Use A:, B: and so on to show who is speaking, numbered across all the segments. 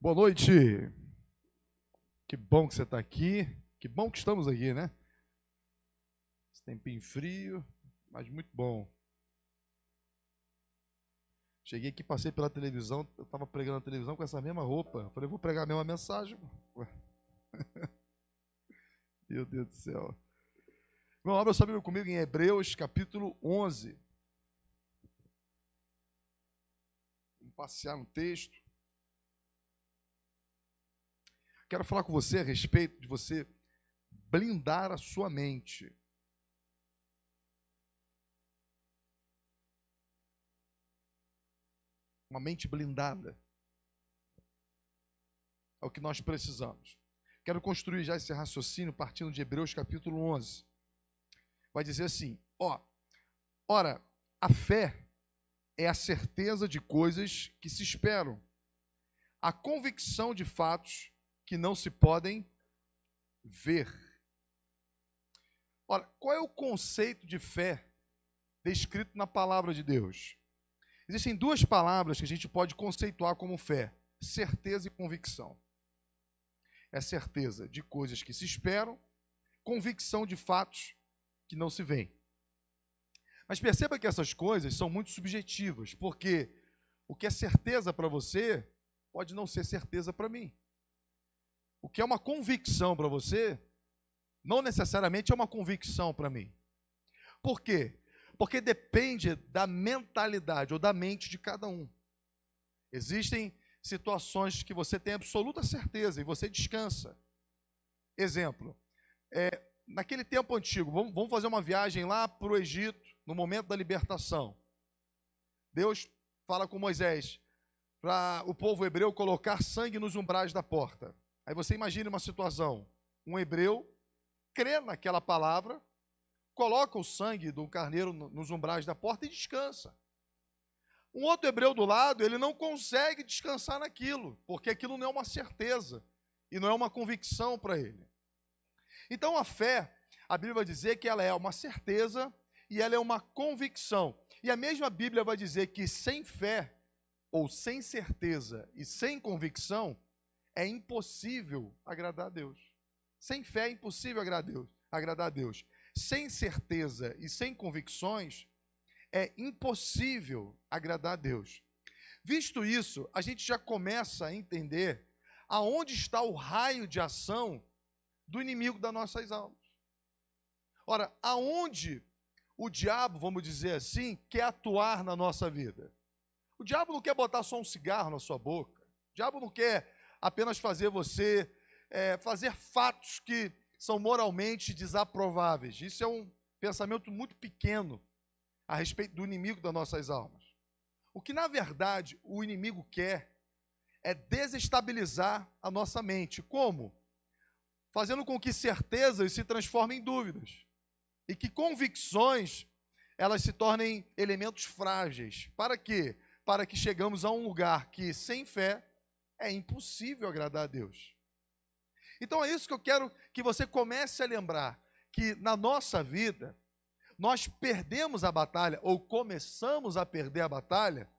A: Boa noite. Que bom que você está aqui. Que bom que estamos aqui, né? Esse tempinho frio, mas muito bom. Cheguei aqui, passei pela televisão, eu estava pregando na televisão com essa mesma roupa. Falei, vou pregar a mesma mensagem. Meu Deus do céu. Irmão, abra sua Bíblia comigo em Hebreus, capítulo 11. Vamos passear no texto. Quero falar com você a respeito de você blindar a sua mente. Uma mente blindada. É o que nós precisamos. Quero construir já esse raciocínio partindo de Hebreus capítulo 11. Vai dizer assim: ó, ora, a fé é a certeza de coisas que se esperam, a convicção de fatos que não se podem ver. Ora, qual é o conceito de fé descrito na palavra de Deus? Existem duas palavras que a gente pode conceituar como fé: certeza e convicção. É certeza de coisas que se esperam, convicção de fatos que não se veem. Mas perceba que essas coisas são muito subjetivas, porque o que é certeza para você pode não ser certeza para mim. O que é uma convicção para você, não necessariamente é uma convicção para mim. Por quê? Porque depende da mentalidade ou da mente de cada um. Existem situações que você tem absoluta certeza e você descansa. Exemplo, é, naquele tempo antigo, vamos, vamos fazer uma viagem lá para o Egito, no momento da libertação. Deus fala com Moisés para o povo hebreu colocar sangue nos umbrais da porta. Aí você imagina uma situação: um hebreu crê naquela palavra, coloca o sangue do carneiro nos umbrais da porta e descansa. Um outro hebreu do lado, ele não consegue descansar naquilo, porque aquilo não é uma certeza e não é uma convicção para ele. Então a fé, a Bíblia vai dizer que ela é uma certeza e ela é uma convicção. E a mesma Bíblia vai dizer que sem fé, ou sem certeza e sem convicção, é impossível agradar a Deus. Sem fé é impossível agradar a Deus. Sem certeza e sem convicções, é impossível agradar a Deus. Visto isso, a gente já começa a entender aonde está o raio de ação do inimigo das nossas almas. Ora, aonde o diabo, vamos dizer assim, quer atuar na nossa vida? O diabo não quer botar só um cigarro na sua boca. O diabo não quer apenas fazer você é, fazer fatos que são moralmente desaprováveis. Isso é um pensamento muito pequeno a respeito do inimigo das nossas almas. O que, na verdade, o inimigo quer é desestabilizar a nossa mente. Como? Fazendo com que certezas se transformem em dúvidas. E que convicções elas se tornem elementos frágeis. Para quê? Para que chegamos a um lugar que, sem fé, é impossível agradar a Deus. Então é isso que eu quero que você comece a lembrar: que na nossa vida, nós perdemos a batalha, ou começamos a perder a batalha,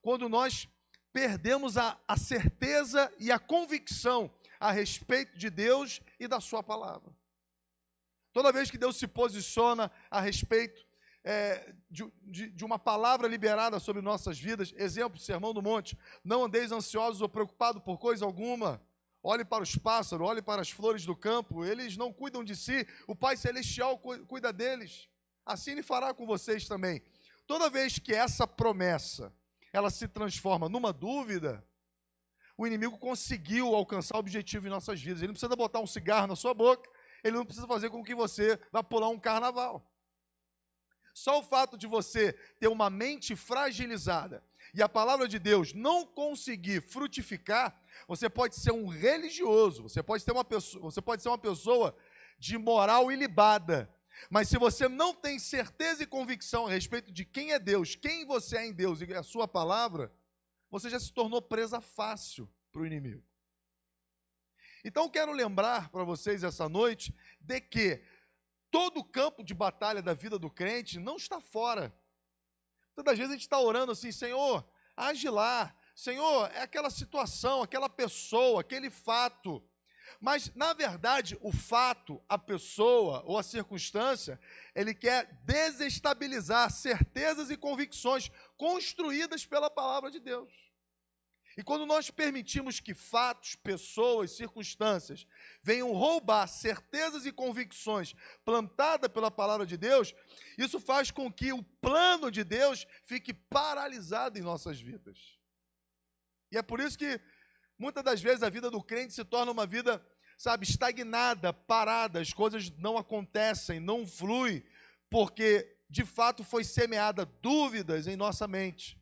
A: quando nós perdemos a, a certeza e a convicção a respeito de Deus e da Sua palavra. Toda vez que Deus se posiciona a respeito é, de, de, de, uma palavra liberada sobre nossas vidas. Exemplo, Sermão do Monte. Não andeis ansiosos ou preocupados por coisa alguma. Olhe para os pássaros, olhe para as flores do campo. Eles não cuidam de si. O Pai Celestial cuida deles. Assim Ele fará com vocês também. Toda vez que essa promessa ela se transforma numa dúvida, o inimigo conseguiu alcançar o objetivo em nossas vidas. Ele não precisa botar um cigarro na sua boca, ele não precisa fazer com que você vá pular um carnaval. Só o fato de você ter uma mente fragilizada e a palavra de Deus não conseguir frutificar, você pode ser um religioso, você pode, ter uma pessoa, você pode ser uma pessoa de moral ilibada. Mas se você não tem certeza e convicção a respeito de quem é Deus, quem você é em Deus e a sua palavra, você já se tornou presa fácil para o inimigo. Então quero lembrar para vocês essa noite de que todo o campo de batalha da vida do crente não está fora. Todas as vezes a gente está orando assim, Senhor, age lá, Senhor, é aquela situação, aquela pessoa, aquele fato. Mas, na verdade, o fato, a pessoa ou a circunstância, ele quer desestabilizar certezas e convicções construídas pela palavra de Deus. E quando nós permitimos que fatos, pessoas, circunstâncias venham roubar certezas e convicções plantadas pela palavra de Deus, isso faz com que o plano de Deus fique paralisado em nossas vidas. E é por isso que muitas das vezes a vida do crente se torna uma vida, sabe, estagnada, parada, as coisas não acontecem, não fluem, porque de fato foi semeada dúvidas em nossa mente.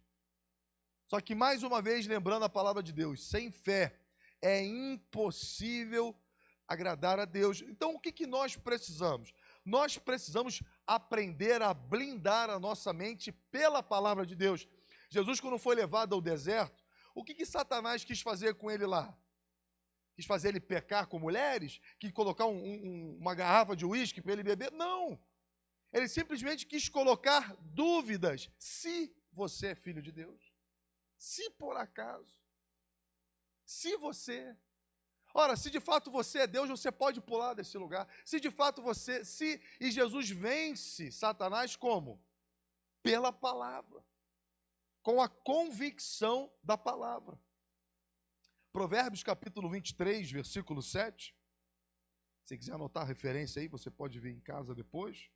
A: Só que, mais uma vez, lembrando a palavra de Deus, sem fé é impossível agradar a Deus. Então, o que, que nós precisamos? Nós precisamos aprender a blindar a nossa mente pela palavra de Deus. Jesus, quando foi levado ao deserto, o que, que Satanás quis fazer com ele lá? Quis fazer ele pecar com mulheres? Quis colocar um, um, uma garrafa de uísque para ele beber? Não. Ele simplesmente quis colocar dúvidas se você é filho de Deus. Se por acaso, se você. Ora, se de fato você é Deus, você pode pular desse lugar. Se de fato você. Se. E Jesus vence Satanás como? Pela palavra. Com a convicção da palavra. Provérbios capítulo 23, versículo 7. Se quiser anotar a referência aí, você pode ver em casa depois.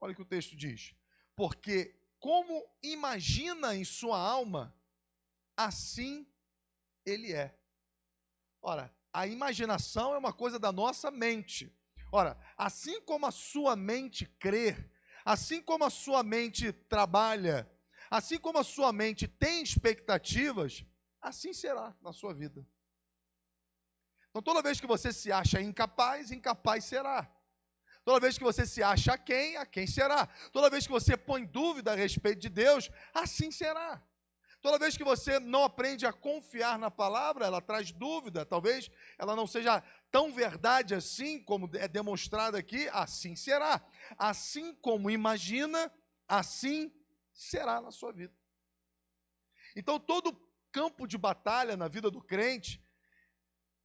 A: Olha o que o texto diz. Porque como imagina em sua alma, assim ele é. Ora, a imaginação é uma coisa da nossa mente. Ora, assim como a sua mente crê, assim como a sua mente trabalha, assim como a sua mente tem expectativas, assim será na sua vida. Então, toda vez que você se acha incapaz, incapaz será. Toda vez que você se acha a quem, a quem será. Toda vez que você põe dúvida a respeito de Deus, assim será. Toda vez que você não aprende a confiar na palavra, ela traz dúvida, talvez ela não seja tão verdade assim como é demonstrado aqui, assim será. Assim como imagina, assim será na sua vida. Então, todo campo de batalha na vida do crente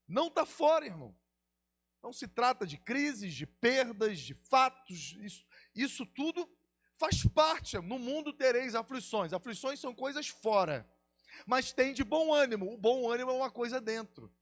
A: não está fora, irmão. Não se trata de crises, de perdas, de fatos, isso, isso tudo faz parte. No mundo tereis aflições. Aflições são coisas fora. Mas tem de bom ânimo. O bom ânimo é uma coisa dentro.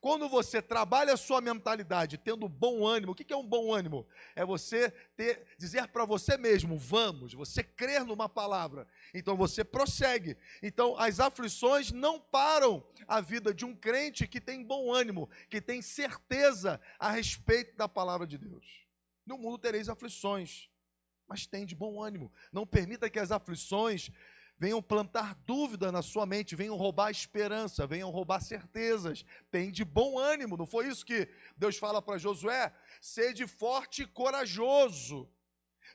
A: Quando você trabalha a sua mentalidade tendo bom ânimo, o que é um bom ânimo? É você ter, dizer para você mesmo, vamos, você crer numa palavra. Então você prossegue. Então as aflições não param a vida de um crente que tem bom ânimo, que tem certeza a respeito da palavra de Deus. No mundo tereis aflições mas tem de bom ânimo. Não permita que as aflições venham plantar dúvida na sua mente, venham roubar esperança, venham roubar certezas. Tem de bom ânimo. Não foi isso que Deus fala para Josué? Sede forte e corajoso.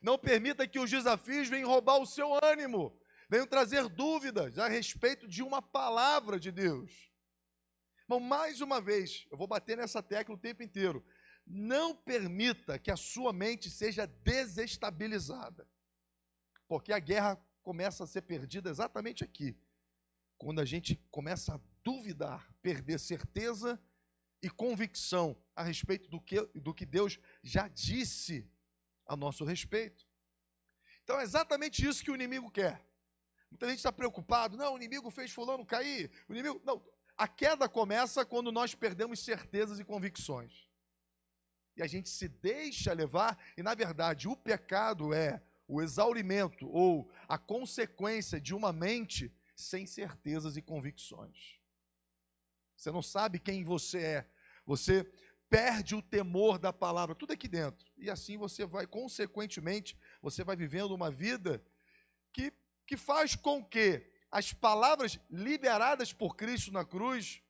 A: Não permita que os desafios venham roubar o seu ânimo, venham trazer dúvidas a respeito de uma palavra de Deus. Bom, mais uma vez, eu vou bater nessa tecla o tempo inteiro. Não permita que a sua mente seja desestabilizada. Porque a guerra começa a ser perdida exatamente aqui. Quando a gente começa a duvidar, perder certeza e convicção a respeito do que, do que Deus já disse a nosso respeito. Então é exatamente isso que o inimigo quer. Muita gente está preocupado, não, o inimigo fez fulano cair. O inimigo. Não, a queda começa quando nós perdemos certezas e convicções e a gente se deixa levar, e na verdade o pecado é o exaurimento ou a consequência de uma mente sem certezas e convicções. Você não sabe quem você é, você perde o temor da palavra, tudo aqui dentro, e assim você vai, consequentemente, você vai vivendo uma vida que, que faz com que as palavras liberadas por Cristo na cruz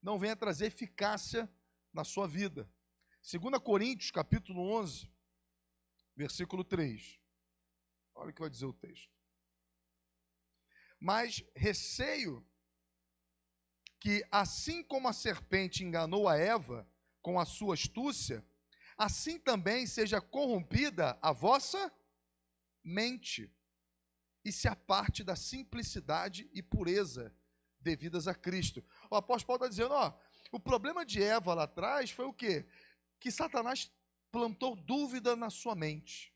A: não venham trazer eficácia na sua vida. 2 Coríntios, capítulo 11, versículo 3. Olha o que vai dizer o texto. Mas receio que, assim como a serpente enganou a Eva com a sua astúcia, assim também seja corrompida a vossa mente e se aparte da simplicidade e pureza devidas a Cristo. O apóstolo Paulo está dizendo, ó, o problema de Eva lá atrás foi o quê? Que Satanás plantou dúvida na sua mente.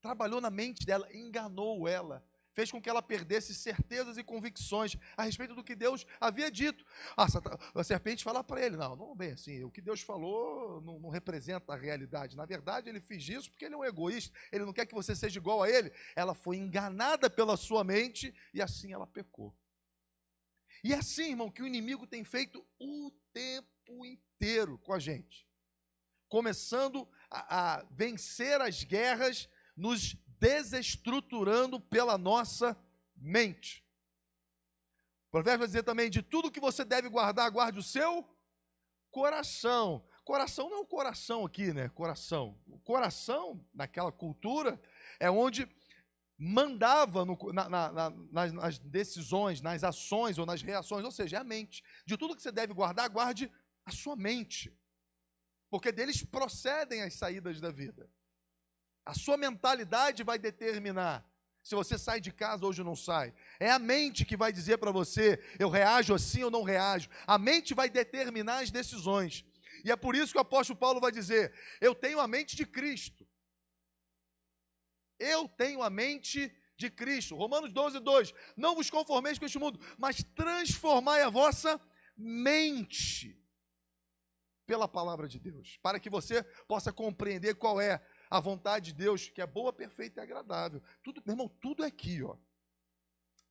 A: Trabalhou na mente dela, enganou ela fez com que ela perdesse certezas e convicções a respeito do que Deus havia dito. a serpente fala para ele: não, não, bem assim, o que Deus falou não, não, representa a realidade. Na verdade, ele fez isso porque ele é um egoísta, ele não quer que você seja igual a ele. Ela foi enganada pela sua mente e assim ela pecou. E é assim, irmão, que o inimigo tem feito o tempo inteiro com a gente. Começando a, a vencer as guerras nos desestruturando pela nossa mente. O provérbio vai dizer também: de tudo que você deve guardar, guarde o seu coração. Coração não é o coração aqui, né? Coração. O coração, naquela cultura, é onde mandava no, na, na, nas, nas, decisões, nas ações ou nas reações, ou seja, é a mente. De tudo que você deve guardar, guarde a sua mente. Porque deles procedem as saídas da vida. A sua mentalidade vai determinar se você sai de casa hoje ou não sai. É a mente que vai dizer para você: eu reajo assim ou não reajo. A mente vai determinar as decisões. E é por isso que o apóstolo Paulo vai dizer: eu tenho a mente de Cristo. Eu tenho a mente de Cristo. Romanos 12, 2. Não vos conformeis com este mundo, mas transformai a vossa mente pela palavra de Deus, para que você possa compreender qual é a vontade de Deus, que é boa, perfeita e agradável. Tudo, meu irmão, tudo é aqui, ó.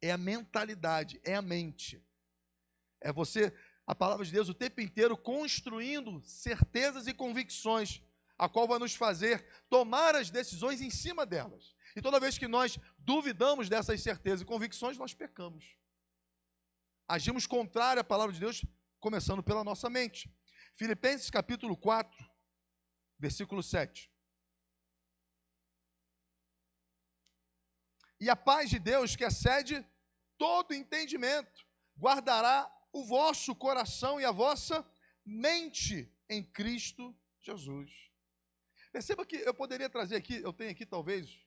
A: É a mentalidade, é a mente. É você, a palavra de Deus, o tempo inteiro construindo certezas e convicções, a qual vai nos fazer tomar as decisões em cima delas. E toda vez que nós duvidamos dessas certezas e convicções, nós pecamos. Agimos contrário à palavra de Deus, começando pela nossa mente. Filipenses capítulo 4, versículo 7. E a paz de Deus, que excede todo entendimento, guardará o vosso coração e a vossa mente em Cristo Jesus. Perceba que eu poderia trazer aqui, eu tenho aqui talvez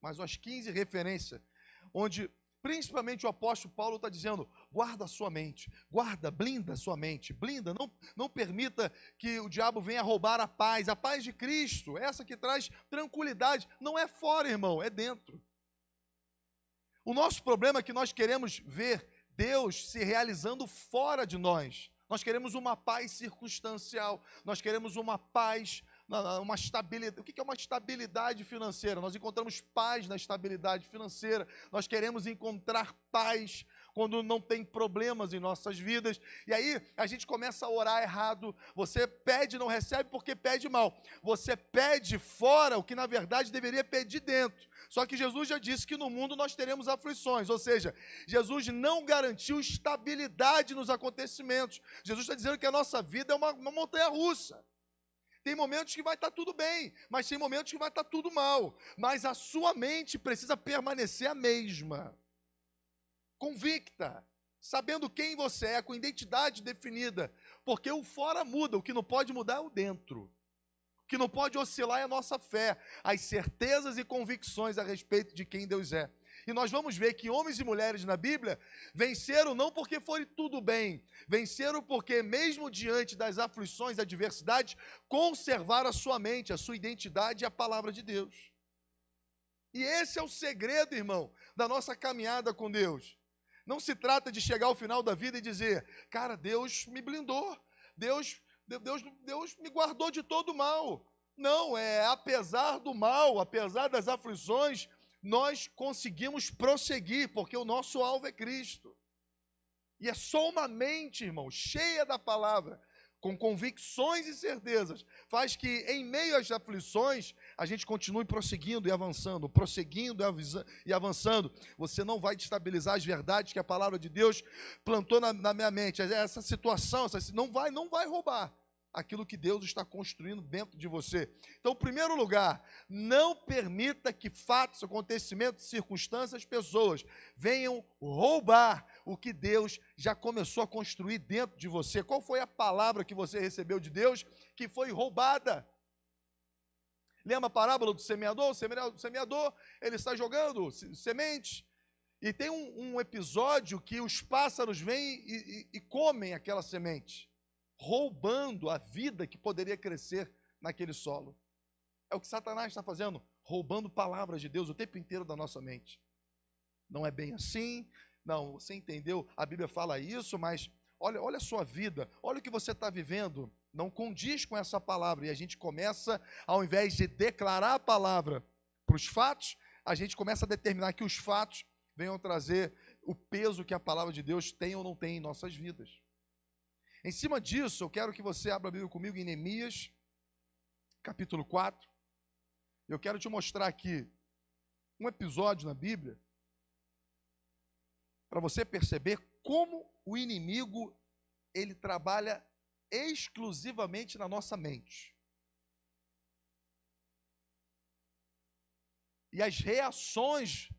A: mais umas 15 referências, onde principalmente o apóstolo Paulo está dizendo: guarda a sua mente, guarda, blinda a sua mente, blinda, não, não permita que o diabo venha roubar a paz, a paz de Cristo, essa que traz tranquilidade, não é fora, irmão, é dentro. O nosso problema é que nós queremos ver Deus se realizando fora de nós. Nós queremos uma paz circunstancial, nós queremos uma paz, uma estabilidade. O que é uma estabilidade financeira? Nós encontramos paz na estabilidade financeira, nós queremos encontrar paz quando não tem problemas em nossas vidas. E aí a gente começa a orar errado. Você pede, não recebe porque pede mal. Você pede fora o que na verdade deveria pedir dentro. Só que Jesus já disse que no mundo nós teremos aflições, ou seja, Jesus não garantiu estabilidade nos acontecimentos. Jesus está dizendo que a nossa vida é uma, uma montanha russa. Tem momentos que vai estar tudo bem, mas tem momentos que vai estar tudo mal. Mas a sua mente precisa permanecer a mesma, convicta, sabendo quem você é, com identidade definida. Porque o fora muda, o que não pode mudar é o dentro que não pode oscilar é a nossa fé, as certezas e convicções a respeito de quem Deus é. E nós vamos ver que homens e mulheres na Bíblia venceram não porque foi tudo bem, venceram porque, mesmo diante das aflições, adversidades, conservaram a sua mente, a sua identidade e a palavra de Deus. E esse é o segredo, irmão, da nossa caminhada com Deus. Não se trata de chegar ao final da vida e dizer, cara, Deus me blindou, Deus Deus, Deus me guardou de todo mal. Não, é apesar do mal, apesar das aflições, nós conseguimos prosseguir, porque o nosso alvo é Cristo. E é só uma mente, irmão, cheia da palavra, com convicções e certezas, faz que em meio às aflições a gente continue prosseguindo e avançando, prosseguindo e avançando. Você não vai destabilizar as verdades que a palavra de Deus plantou na, na minha mente. Essa situação, essa, não vai, não vai roubar aquilo que Deus está construindo dentro de você. Então, em primeiro lugar, não permita que fatos, acontecimentos, circunstâncias, pessoas venham roubar o que Deus já começou a construir dentro de você. Qual foi a palavra que você recebeu de Deus que foi roubada? Lembra a parábola do semeador? O semeador, ele está jogando semente E tem um, um episódio que os pássaros vêm e, e, e comem aquela semente, roubando a vida que poderia crescer naquele solo. É o que Satanás está fazendo, roubando palavras de Deus o tempo inteiro da nossa mente. Não é bem assim, não, você entendeu? A Bíblia fala isso, mas olha, olha a sua vida, olha o que você está vivendo, não condiz com essa palavra. E a gente começa, ao invés de declarar a palavra para os fatos, a gente começa a determinar que os fatos venham trazer o peso que a palavra de Deus tem ou não tem em nossas vidas. Em cima disso, eu quero que você abra a Bíblia comigo em Neemias, capítulo 4. Eu quero te mostrar aqui um episódio na Bíblia para você perceber como o inimigo ele trabalha exclusivamente na nossa mente. E as reações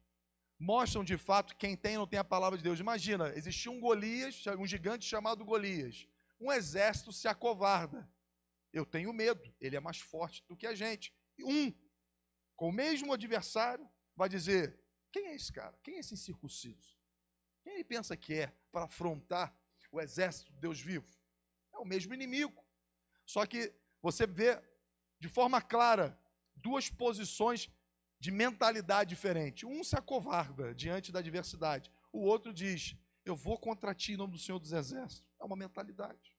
A: mostram de fato quem tem ou não tem a palavra de Deus. Imagina, existia um Golias, um gigante chamado Golias. Um exército se acovarda. Eu tenho medo, ele é mais forte do que a gente. Um, com o mesmo adversário, vai dizer: quem é esse cara? Quem é esse incircunciso? Quem ele pensa que é para afrontar o exército de Deus vivo? É o mesmo inimigo. Só que você vê de forma clara duas posições de mentalidade diferente. Um se acovarda diante da adversidade, o outro diz: Eu vou contra ti em nome do Senhor dos Exércitos. É uma mentalidade.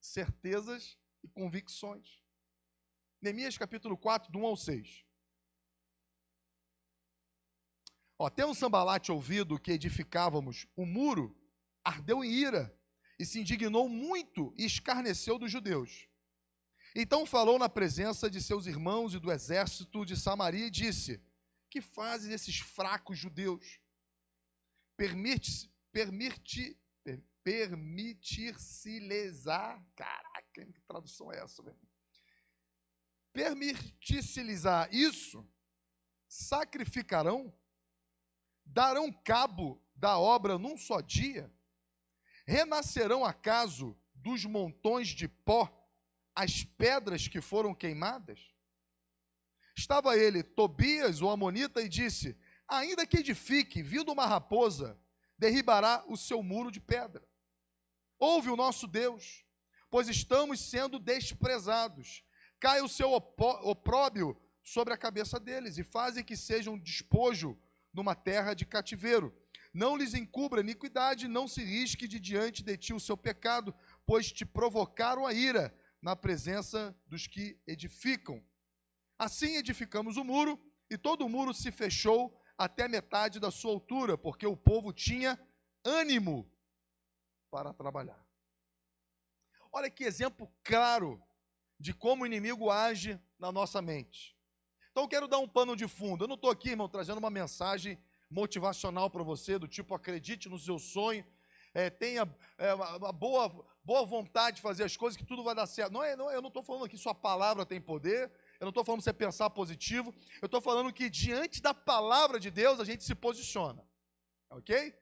A: Certezas e convicções. Neemias capítulo 4, do 1 ao 6. Ó, tendo Sambalate ouvido que edificávamos o muro, ardeu em ira e se indignou muito e escarneceu dos judeus. Então falou na presença de seus irmãos e do exército de Samaria e disse: Que fazem esses fracos judeus? Permite, permite, permitir-se lesar. Caraca, que tradução é essa, velho? Permitir-se lesar isso, sacrificarão, darão cabo da obra num só dia, renascerão acaso dos montões de pó as pedras que foram queimadas? Estava ele, Tobias, o Amonita, e disse: Ainda que edifique, vindo uma raposa, derribará o seu muro de pedra. Ouve o nosso Deus, pois estamos sendo desprezados. Cai o seu opróbio sobre a cabeça deles e fazem que sejam despojo numa terra de cativeiro. Não lhes encubra iniquidade, não se risque de diante de ti o seu pecado, pois te provocaram a ira na presença dos que edificam. Assim edificamos o muro, e todo o muro se fechou até metade da sua altura, porque o povo tinha ânimo para trabalhar. Olha que exemplo claro de como o inimigo age na nossa mente. Então, quero dar um pano de fundo. Eu não estou aqui, irmão, trazendo uma mensagem motivacional para você, do tipo acredite no seu sonho, é, tenha é, uma boa, boa vontade de fazer as coisas, que tudo vai dar certo. Não é, não, eu não estou falando que sua palavra tem poder, eu não estou falando você pensar positivo, eu estou falando que diante da palavra de Deus a gente se posiciona. Ok?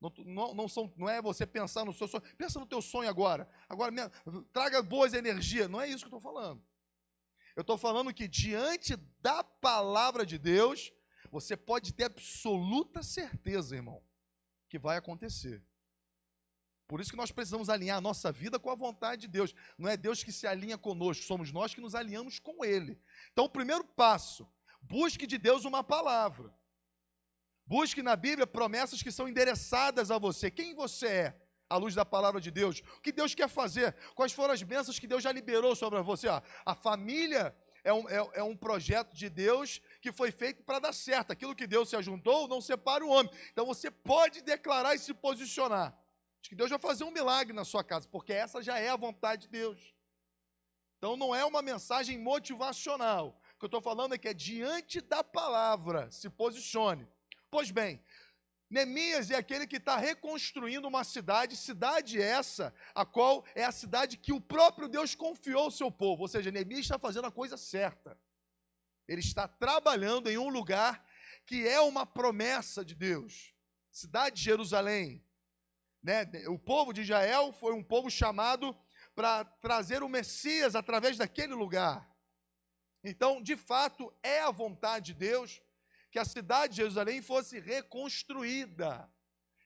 A: Não, não, não, são, não é você pensar no seu sonho. Pensa no teu sonho agora. Agora, minha, traga boas energias. Não é isso que eu estou falando. Eu estou falando que diante da palavra de Deus, você pode ter absoluta certeza, irmão, que vai acontecer. Por isso que nós precisamos alinhar a nossa vida com a vontade de Deus. Não é Deus que se alinha conosco, somos nós que nos alinhamos com Ele. Então, o primeiro passo, busque de Deus uma palavra. Busque na Bíblia promessas que são endereçadas a você. Quem você é? À luz da palavra de Deus. O que Deus quer fazer? Quais foram as bênçãos que Deus já liberou sobre você? a família é um, é, é um projeto de Deus que foi feito para dar certo. Aquilo que Deus se ajuntou não separa o homem. Então você pode declarar e se posicionar que Deus vai fazer um milagre na sua casa, porque essa já é a vontade de Deus. Então não é uma mensagem motivacional. O que eu estou falando é que é diante da palavra, se posicione. Pois bem, Neemias é aquele que está reconstruindo uma cidade, cidade essa, a qual é a cidade que o próprio Deus confiou ao seu povo. Ou seja, Neemias está fazendo a coisa certa. Ele está trabalhando em um lugar que é uma promessa de Deus. Cidade de Jerusalém, né? O povo de Israel foi um povo chamado para trazer o Messias através daquele lugar. Então, de fato, é a vontade de Deus que a cidade de Jerusalém fosse reconstruída.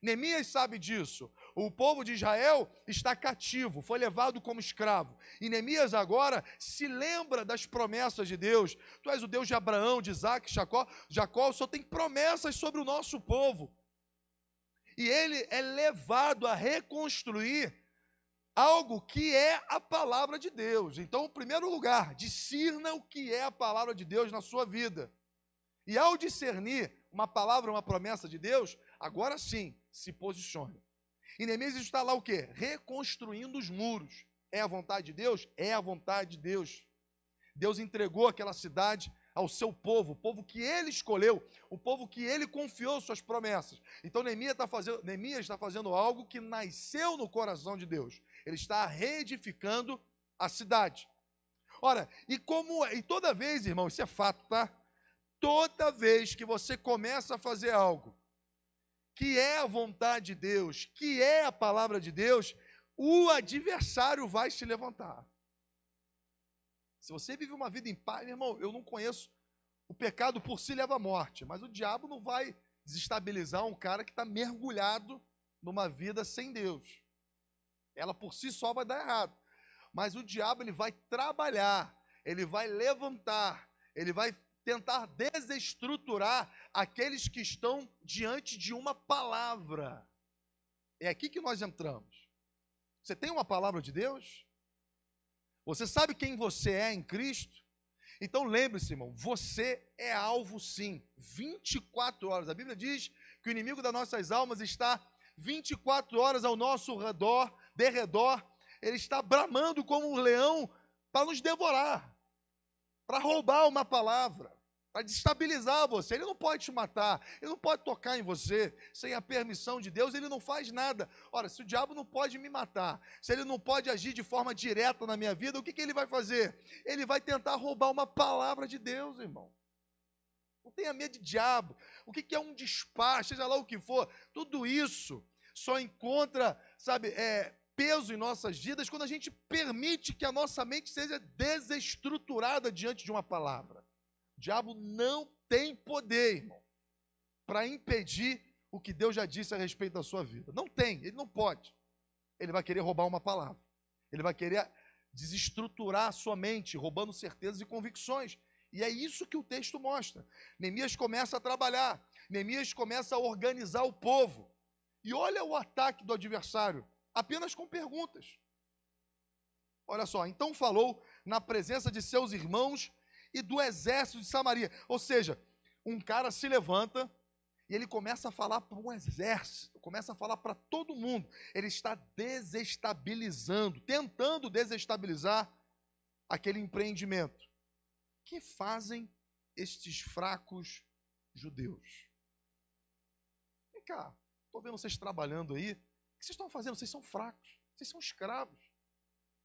A: Neemias sabe disso. O povo de Israel está cativo, foi levado como escravo. E Neemias agora se lembra das promessas de Deus. Tu és o Deus de Abraão, de Isaac, Jacó. Jacó só tem promessas sobre o nosso povo. E ele é levado a reconstruir algo que é a palavra de Deus. Então, em primeiro lugar, discirna o que é a palavra de Deus na sua vida. E ao discernir uma palavra, uma promessa de Deus, agora sim, se posicione. E Neemias está lá o quê? Reconstruindo os muros. É a vontade de Deus? É a vontade de Deus. Deus entregou aquela cidade ao seu povo, o povo que ele escolheu, o povo que ele confiou suas promessas. Então Neemias está fazendo, Neemias está fazendo algo que nasceu no coração de Deus. Ele está reedificando a cidade. Ora, e como e toda vez, irmão, isso é fato, tá? Toda vez que você começa a fazer algo que é a vontade de Deus, que é a palavra de Deus, o adversário vai se levantar. Se você vive uma vida em paz, meu irmão, eu não conheço. O pecado por si leva à morte, mas o diabo não vai desestabilizar um cara que está mergulhado numa vida sem Deus. Ela por si só vai dar errado. Mas o diabo ele vai trabalhar, ele vai levantar, ele vai tentar desestruturar aqueles que estão diante de uma palavra. É aqui que nós entramos. Você tem uma palavra de Deus? Você sabe quem você é em Cristo? Então lembre-se, irmão, você é alvo sim, 24 horas. A Bíblia diz que o inimigo das nossas almas está 24 horas ao nosso redor, derredor. Ele está bramando como um leão para nos devorar para roubar uma palavra, para desestabilizar você. Ele não pode te matar, ele não pode tocar em você sem a permissão de Deus, ele não faz nada. Ora, se o diabo não pode me matar, se ele não pode agir de forma direta na minha vida, o que, que ele vai fazer? Ele vai tentar roubar uma palavra de Deus, irmão. Não tenha medo de diabo. O que, que é um despacho, seja lá o que for, tudo isso só encontra, sabe, é, peso em nossas vidas quando a gente permite que a nossa mente seja desestruturada diante de uma palavra. Diabo não tem poder, irmão, para impedir o que Deus já disse a respeito da sua vida. Não tem, ele não pode. Ele vai querer roubar uma palavra. Ele vai querer desestruturar a sua mente, roubando certezas e convicções. E é isso que o texto mostra. Neemias começa a trabalhar, Neemias começa a organizar o povo. E olha o ataque do adversário apenas com perguntas. Olha só, então falou na presença de seus irmãos e do exército de Samaria. Ou seja, um cara se levanta e ele começa a falar para um exército, começa a falar para todo mundo. Ele está desestabilizando, tentando desestabilizar aquele empreendimento. Que fazem estes fracos judeus? Vem cá, estou vendo vocês trabalhando aí que vocês estão fazendo? Vocês são fracos, vocês são escravos.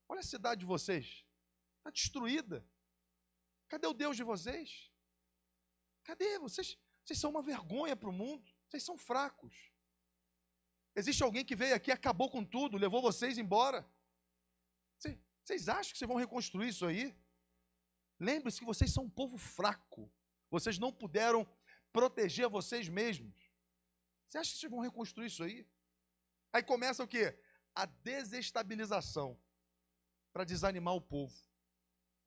A: Olha a cidade de vocês, está destruída. Cadê o Deus de vocês? Cadê? Vocês, vocês são uma vergonha para o mundo, vocês são fracos. Existe alguém que veio aqui, acabou com tudo, levou vocês embora. Vocês, vocês acham que vocês vão reconstruir isso aí? Lembre-se que vocês são um povo fraco. Vocês não puderam proteger vocês mesmos. Você acha que vocês vão reconstruir isso aí? Aí começa o quê? A desestabilização para desanimar o povo.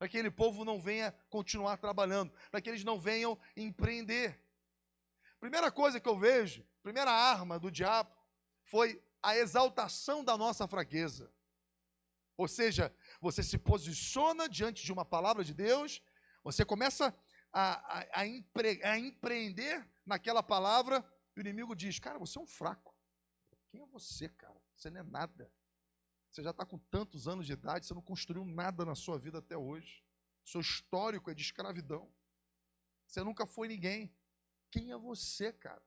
A: Para que aquele povo não venha continuar trabalhando, para que eles não venham empreender. Primeira coisa que eu vejo, primeira arma do diabo foi a exaltação da nossa fraqueza. Ou seja, você se posiciona diante de uma palavra de Deus, você começa a, a, a, empre, a empreender naquela palavra, e o inimigo diz: Cara, você é um fraco. Quem é você, cara? Você não é nada. Você já está com tantos anos de idade, você não construiu nada na sua vida até hoje. Seu histórico é de escravidão. Você nunca foi ninguém. Quem é você, cara?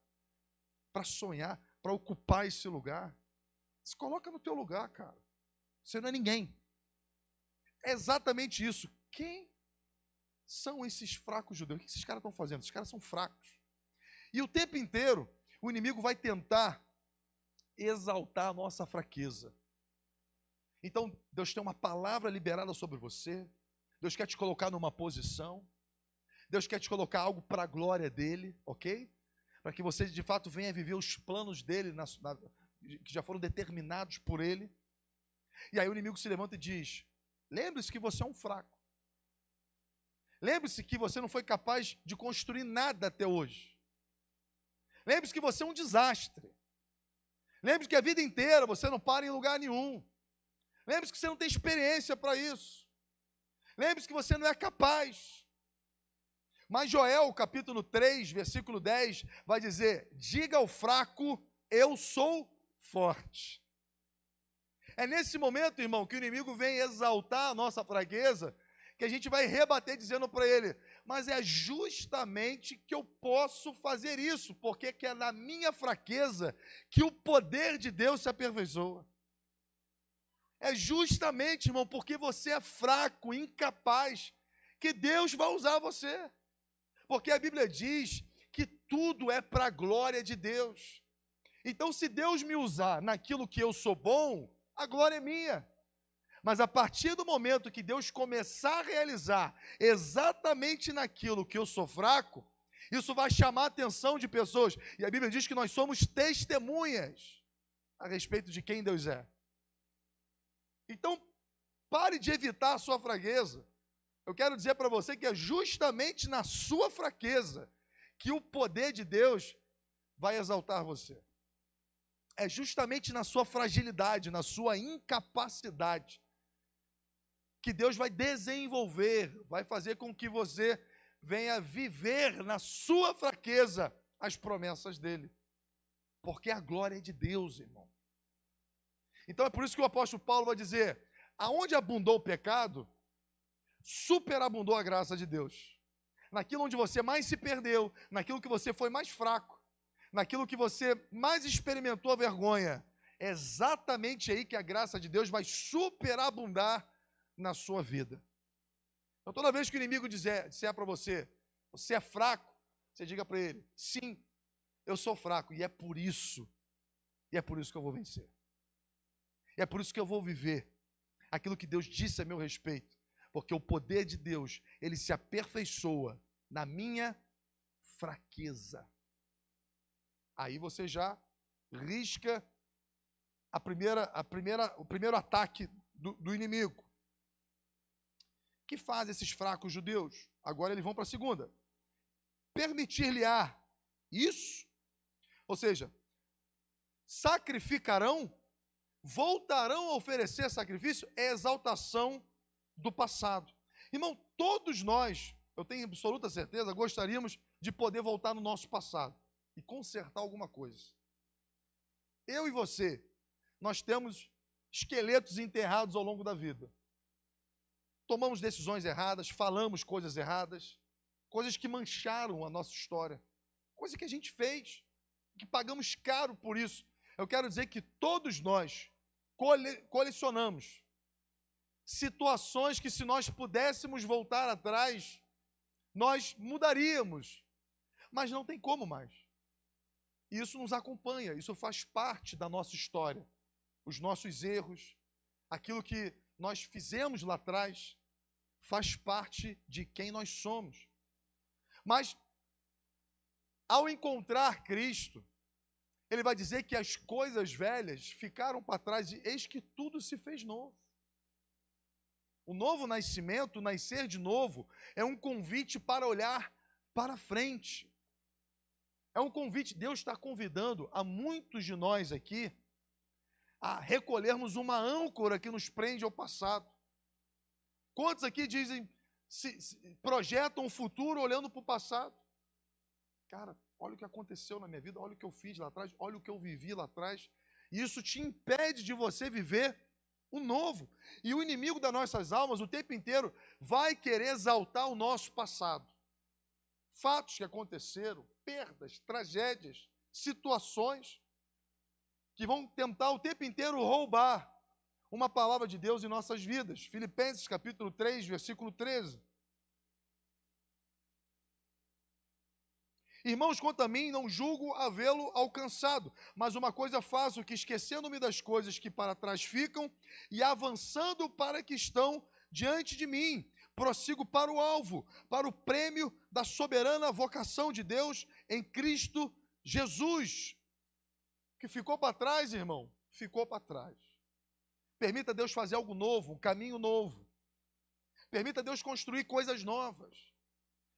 A: Para sonhar, para ocupar esse lugar. Se coloca no teu lugar, cara. Você não é ninguém. É exatamente isso. Quem são esses fracos judeus? O que esses caras estão fazendo? Esses caras são fracos. E o tempo inteiro, o inimigo vai tentar exaltar a nossa fraqueza. Então, Deus tem uma palavra liberada sobre você, Deus quer te colocar numa posição, Deus quer te colocar algo para a glória dele, ok? Para que você de fato venha viver os planos dele, na, na, que já foram determinados por ele. E aí o inimigo se levanta e diz: lembre-se que você é um fraco. Lembre-se que você não foi capaz de construir nada até hoje. Lembre-se que você é um desastre. Lembre-se que a vida inteira você não para em lugar nenhum. Lembre-se que você não tem experiência para isso. Lembre-se que você não é capaz. Mas Joel, capítulo 3, versículo 10, vai dizer: Diga ao fraco, eu sou forte. É nesse momento, irmão, que o inimigo vem exaltar a nossa fraqueza, que a gente vai rebater dizendo para ele: Mas é justamente que eu posso fazer isso, porque é na minha fraqueza que o poder de Deus se aperfeiçoa. É justamente, irmão, porque você é fraco, incapaz, que Deus vai usar você. Porque a Bíblia diz que tudo é para a glória de Deus. Então, se Deus me usar naquilo que eu sou bom, a glória é minha. Mas a partir do momento que Deus começar a realizar exatamente naquilo que eu sou fraco, isso vai chamar a atenção de pessoas. E a Bíblia diz que nós somos testemunhas a respeito de quem Deus é. Então, pare de evitar a sua fraqueza. Eu quero dizer para você que é justamente na sua fraqueza que o poder de Deus vai exaltar você. É justamente na sua fragilidade, na sua incapacidade, que Deus vai desenvolver, vai fazer com que você venha viver na sua fraqueza as promessas dele. Porque a glória é de Deus, irmão. Então é por isso que o apóstolo Paulo vai dizer: aonde abundou o pecado, superabundou a graça de Deus. Naquilo onde você mais se perdeu, naquilo que você foi mais fraco, naquilo que você mais experimentou a vergonha, é exatamente aí que a graça de Deus vai superabundar na sua vida. Então, toda vez que o inimigo disser, disser para você, você é fraco, você diga para ele, sim, eu sou fraco, e é por isso, e é por isso que eu vou vencer. E é por isso que eu vou viver aquilo que Deus disse a meu respeito, porque o poder de Deus, ele se aperfeiçoa na minha fraqueza. Aí você já risca a primeira, a primeira, o primeiro ataque do, do inimigo. Que faz esses fracos judeus? Agora eles vão para a segunda. Permitir-lhe-á isso? Ou seja, sacrificarão voltarão a oferecer sacrifício é exaltação do passado. Irmão, todos nós, eu tenho absoluta certeza, gostaríamos de poder voltar no nosso passado e consertar alguma coisa. Eu e você, nós temos esqueletos enterrados ao longo da vida. Tomamos decisões erradas, falamos coisas erradas, coisas que mancharam a nossa história, coisa que a gente fez, que pagamos caro por isso. Eu quero dizer que todos nós cole, colecionamos situações que, se nós pudéssemos voltar atrás, nós mudaríamos, mas não tem como mais. Isso nos acompanha, isso faz parte da nossa história. Os nossos erros, aquilo que nós fizemos lá atrás, faz parte de quem nós somos. Mas, ao encontrar Cristo, ele vai dizer que as coisas velhas ficaram para trás e eis que tudo se fez novo. O novo nascimento, nascer de novo, é um convite para olhar para frente. É um convite, Deus está convidando a muitos de nós aqui a recolhermos uma âncora que nos prende ao passado. Quantos aqui dizem, se, se, projetam o futuro olhando para o passado? Cara, olha o que aconteceu na minha vida, olha o que eu fiz lá atrás, olha o que eu vivi lá atrás. E isso te impede de você viver o novo. E o inimigo das nossas almas, o tempo inteiro, vai querer exaltar o nosso passado. Fatos que aconteceram, perdas, tragédias, situações que vão tentar o tempo inteiro roubar uma palavra de Deus em nossas vidas. Filipenses capítulo 3, versículo 13. Irmãos, quanto a mim, não julgo havê-lo alcançado, mas uma coisa faço, que esquecendo-me das coisas que para trás ficam e avançando para que estão diante de mim, prossigo para o alvo, para o prêmio da soberana vocação de Deus em Cristo Jesus. Que ficou para trás, irmão, ficou para trás. Permita Deus fazer algo novo, um caminho novo. Permita Deus construir coisas novas.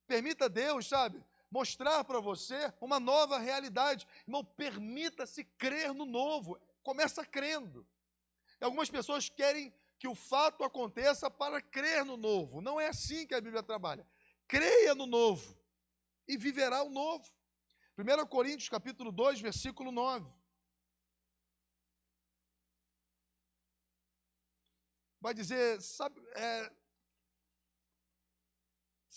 A: Permita Deus, sabe, mostrar para você uma nova realidade. Irmão, permita-se crer no novo. Começa crendo. E algumas pessoas querem que o fato aconteça para crer no novo. Não é assim que a Bíblia trabalha. Creia no novo e viverá o novo. 1 Coríntios capítulo 2, versículo 9. Vai dizer, sabe, é,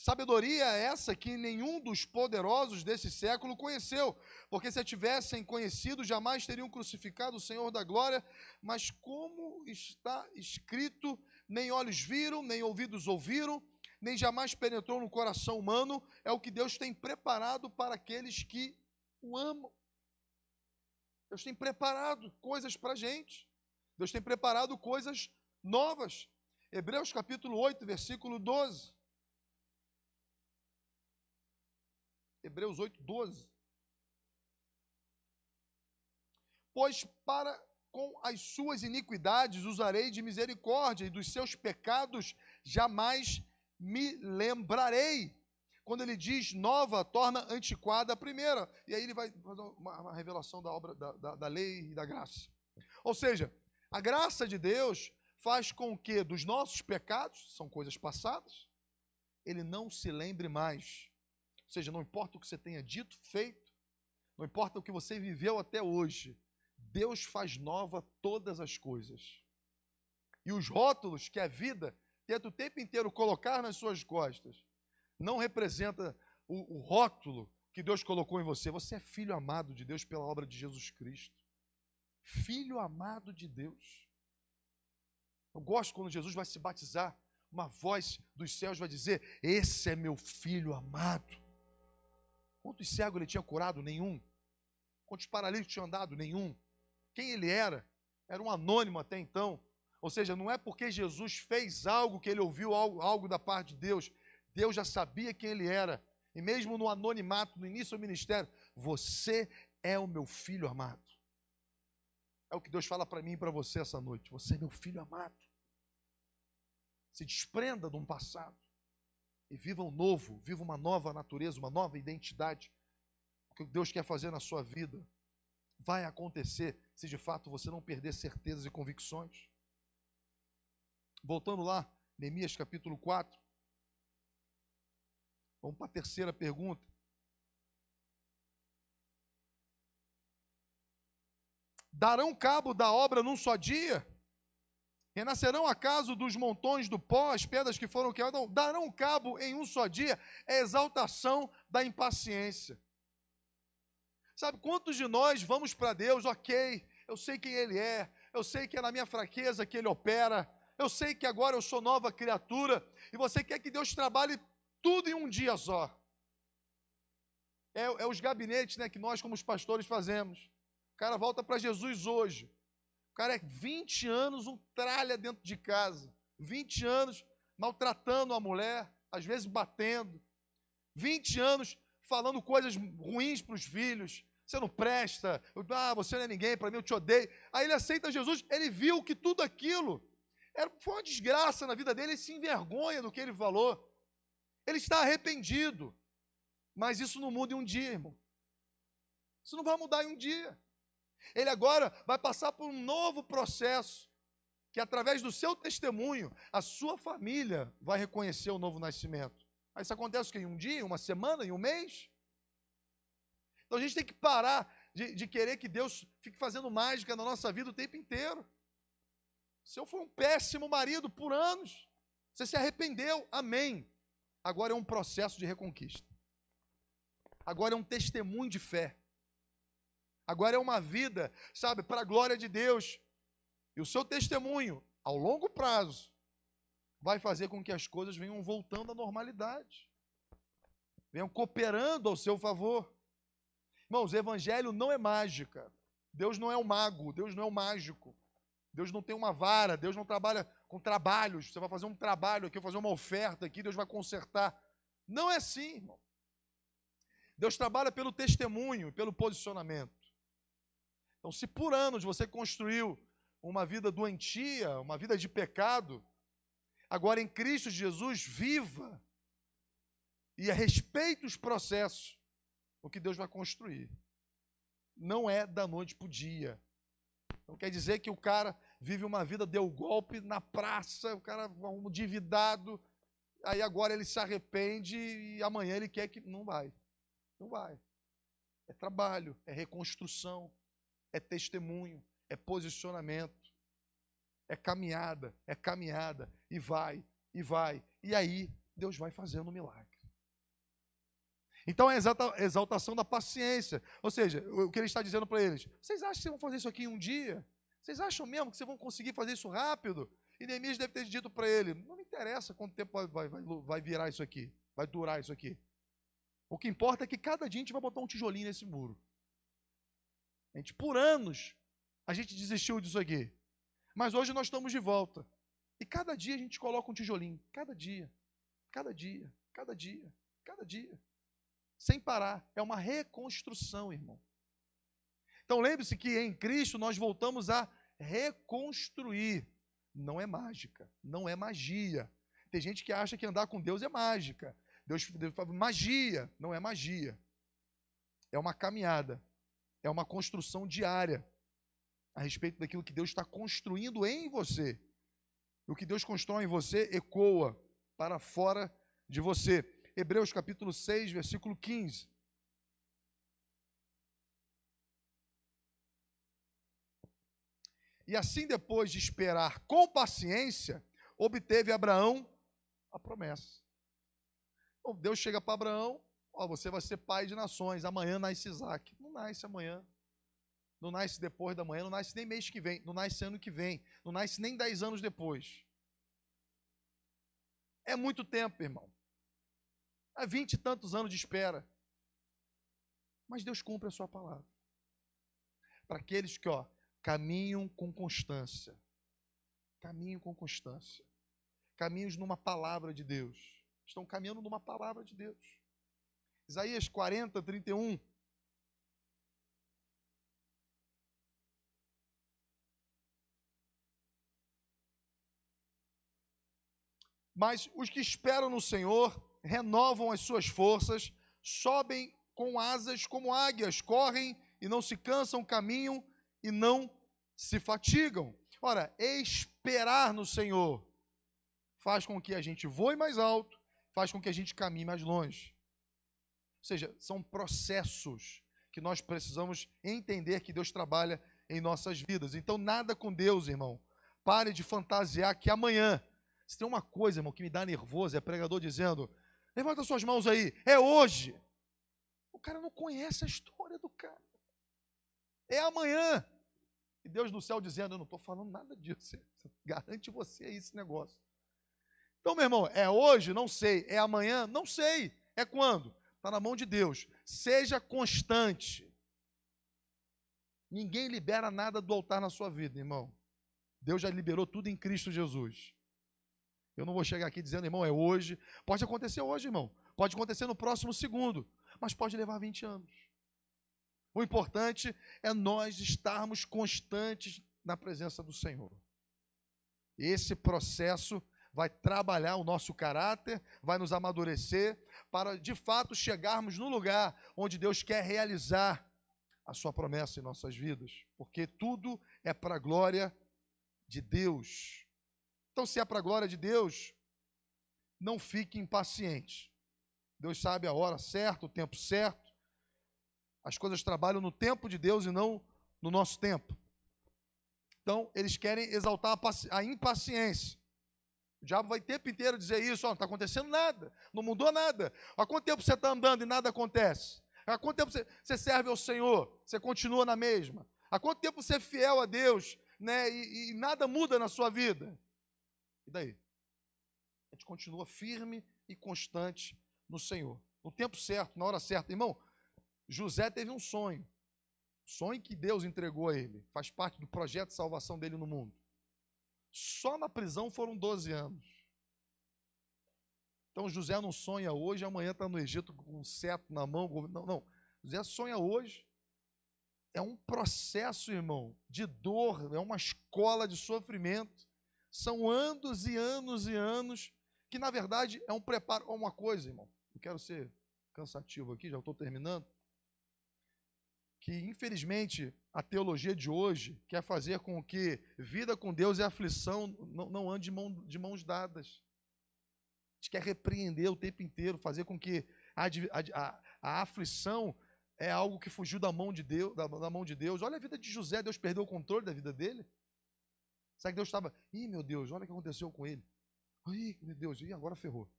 A: Sabedoria essa que nenhum dos poderosos desse século conheceu, porque se a tivessem conhecido, jamais teriam crucificado o Senhor da glória, mas como está escrito, nem olhos viram, nem ouvidos ouviram, nem jamais penetrou no coração humano, é o que Deus tem preparado para aqueles que o amam. Deus tem preparado coisas para a gente. Deus tem preparado coisas novas. Hebreus capítulo 8, versículo 12. Hebreus 8, 12. Pois para com as suas iniquidades usarei de misericórdia, e dos seus pecados jamais me lembrarei. Quando ele diz nova, torna antiquada a primeira. E aí ele vai fazer uma, uma revelação da obra da, da, da lei e da graça. Ou seja, a graça de Deus faz com que dos nossos pecados, são coisas passadas, ele não se lembre mais. Ou seja, não importa o que você tenha dito, feito, não importa o que você viveu até hoje, Deus faz nova todas as coisas. E os rótulos que a vida tenta o tempo inteiro colocar nas suas costas, não representa o, o rótulo que Deus colocou em você. Você é filho amado de Deus pela obra de Jesus Cristo. Filho amado de Deus. Eu gosto quando Jesus vai se batizar, uma voz dos céus vai dizer: Esse é meu filho amado. Quantos cegos ele tinha curado? Nenhum. Quantos paralíticos tinha andado? Nenhum. Quem ele era? Era um anônimo até então. Ou seja, não é porque Jesus fez algo que ele ouviu algo, algo da parte de Deus. Deus já sabia quem ele era. E mesmo no anonimato, no início do ministério, você é o meu filho amado. É o que Deus fala para mim e para você essa noite. Você é meu filho amado. Se desprenda de um passado e viva um novo, viva uma nova natureza, uma nova identidade. O que Deus quer fazer na sua vida vai acontecer se de fato você não perder certezas e convicções. Voltando lá, Neemias capítulo 4. Vamos para a terceira pergunta. Darão cabo da obra num só dia? Renascerão acaso dos montões do pó as pedras que foram quebradas? Darão cabo em um só dia. É exaltação da impaciência. Sabe quantos de nós vamos para Deus? Ok, eu sei quem Ele é, eu sei que é na minha fraqueza que Ele opera, eu sei que agora eu sou nova criatura, e você quer que Deus trabalhe tudo em um dia só. É, é os gabinetes né, que nós, como os pastores, fazemos. O cara volta para Jesus hoje cara é 20 anos um tralha dentro de casa. 20 anos maltratando a mulher, às vezes batendo. 20 anos falando coisas ruins para os filhos. Você não presta, ah, você não é ninguém, para mim eu te odeio. Aí ele aceita Jesus, ele viu que tudo aquilo era, foi uma desgraça na vida dele, ele se envergonha do que ele falou. Ele está arrependido. Mas isso não muda em um dia, irmão. Isso não vai mudar em um dia. Ele agora vai passar por um novo processo, que através do seu testemunho, a sua família vai reconhecer o novo nascimento. Aí isso acontece em um dia, uma semana, em um mês? Então a gente tem que parar de, de querer que Deus fique fazendo mágica na nossa vida o tempo inteiro. Se eu for um péssimo marido por anos, você se arrependeu, amém. Agora é um processo de reconquista. Agora é um testemunho de fé. Agora é uma vida, sabe, para a glória de Deus. E o seu testemunho, ao longo prazo, vai fazer com que as coisas venham voltando à normalidade. Venham cooperando ao seu favor. Irmãos, o evangelho não é mágica. Deus não é um mago, Deus não é um mágico. Deus não tem uma vara, Deus não trabalha com trabalhos. Você vai fazer um trabalho aqui, fazer uma oferta aqui, Deus vai consertar. Não é assim, irmão. Deus trabalha pelo testemunho, pelo posicionamento. Então, se por anos você construiu uma vida doentia, uma vida de pecado, agora em Cristo Jesus, viva e respeite os processos, o que Deus vai construir. Não é da noite para o dia. Não quer dizer que o cara vive uma vida, deu golpe na praça, o cara um endividado, aí agora ele se arrepende e amanhã ele quer que. Não vai. Não vai. É trabalho, é reconstrução, é testemunho, é posicionamento, é caminhada, é caminhada, e vai, e vai. E aí Deus vai fazendo um milagre. Então é a exaltação da paciência. Ou seja, o que ele está dizendo para eles: vocês acham que vocês vão fazer isso aqui em um dia? Vocês acham mesmo que vocês vão conseguir fazer isso rápido? E Neemias deve ter dito para ele: não me interessa quanto tempo vai, vai, vai virar isso aqui, vai durar isso aqui. O que importa é que cada dia a gente vai botar um tijolinho nesse muro. Gente, por anos, a gente desistiu disso aqui. Mas hoje nós estamos de volta. E cada dia a gente coloca um tijolinho. Cada dia. Cada dia. Cada dia. Cada dia. Sem parar. É uma reconstrução, irmão. Então lembre-se que em Cristo nós voltamos a reconstruir. Não é mágica. Não é magia. Tem gente que acha que andar com Deus é mágica. Deus, Deus fala magia. Não é magia. É uma caminhada. É uma construção diária a respeito daquilo que Deus está construindo em você. O que Deus constrói em você ecoa para fora de você. Hebreus capítulo 6, versículo 15. E assim, depois de esperar com paciência, obteve Abraão a promessa. Bom, Deus chega para Abraão, ó, você vai ser pai de nações, amanhã nasce Isaac. Não nasce amanhã. Não nasce depois da manhã, não nasce nem mês que vem, não nasce ano que vem, não nasce nem dez anos depois. É muito tempo, irmão. Há vinte e tantos anos de espera. Mas Deus cumpre a sua palavra. Para aqueles que, ó, caminham com constância. Caminham com constância. Caminhos numa palavra de Deus. Estão caminhando numa palavra de Deus. Isaías 40, 31. Mas os que esperam no Senhor renovam as suas forças, sobem com asas como águias, correm e não se cansam, caminham e não se fatigam. Ora, esperar no Senhor faz com que a gente voe mais alto, faz com que a gente caminhe mais longe. Ou seja, são processos que nós precisamos entender que Deus trabalha em nossas vidas. Então, nada com Deus, irmão. Pare de fantasiar que amanhã se tem uma coisa, irmão, que me dá nervoso, é pregador dizendo: levanta suas mãos aí, é hoje. O cara não conhece a história do cara. É amanhã. E Deus do céu dizendo: Eu não estou falando nada disso. Garante você esse negócio. Então, meu irmão, é hoje? Não sei. É amanhã? Não sei. É quando? Está na mão de Deus. Seja constante. Ninguém libera nada do altar na sua vida, irmão. Deus já liberou tudo em Cristo Jesus. Eu não vou chegar aqui dizendo, irmão, é hoje. Pode acontecer hoje, irmão. Pode acontecer no próximo segundo. Mas pode levar 20 anos. O importante é nós estarmos constantes na presença do Senhor. Esse processo vai trabalhar o nosso caráter, vai nos amadurecer, para de fato chegarmos no lugar onde Deus quer realizar a sua promessa em nossas vidas, porque tudo é para a glória de Deus. Então, se é para a glória de Deus, não fique impaciente. Deus sabe a hora certa, o tempo certo. As coisas trabalham no tempo de Deus e não no nosso tempo. Então, eles querem exaltar a impaciência. O diabo vai o tempo inteiro dizer isso, ó, não está acontecendo nada, não mudou nada. Há quanto tempo você está andando e nada acontece? Há quanto tempo você, você, serve ao Senhor? Você continua na mesma? Há quanto tempo você é fiel a Deus né, e, e nada muda na sua vida? E daí? A gente continua firme e constante no Senhor. No tempo certo, na hora certa. Irmão, José teve um sonho. Sonho que Deus entregou a ele. Faz parte do projeto de salvação dele no mundo. Só na prisão foram 12 anos. Então José não sonha hoje, amanhã está no Egito com um cetro na mão. Não, não. José sonha hoje. É um processo, irmão, de dor, é uma escola de sofrimento. São anos e anos e anos que, na verdade, é um preparo. Uma coisa, irmão, não quero ser cansativo aqui, já estou terminando. Que, infelizmente, a teologia de hoje quer fazer com que vida com Deus e aflição não, não ande de, mão, de mãos dadas. A gente quer repreender o tempo inteiro, fazer com que a, a, a aflição é algo que fugiu da mão de Deus, da, da, mão de Deus. Olha a vida de José, Deus perdeu o controle da vida dele. Será que Deus estava, ih, meu Deus, olha o que aconteceu com ele. Ih, meu Deus, e agora ferrou.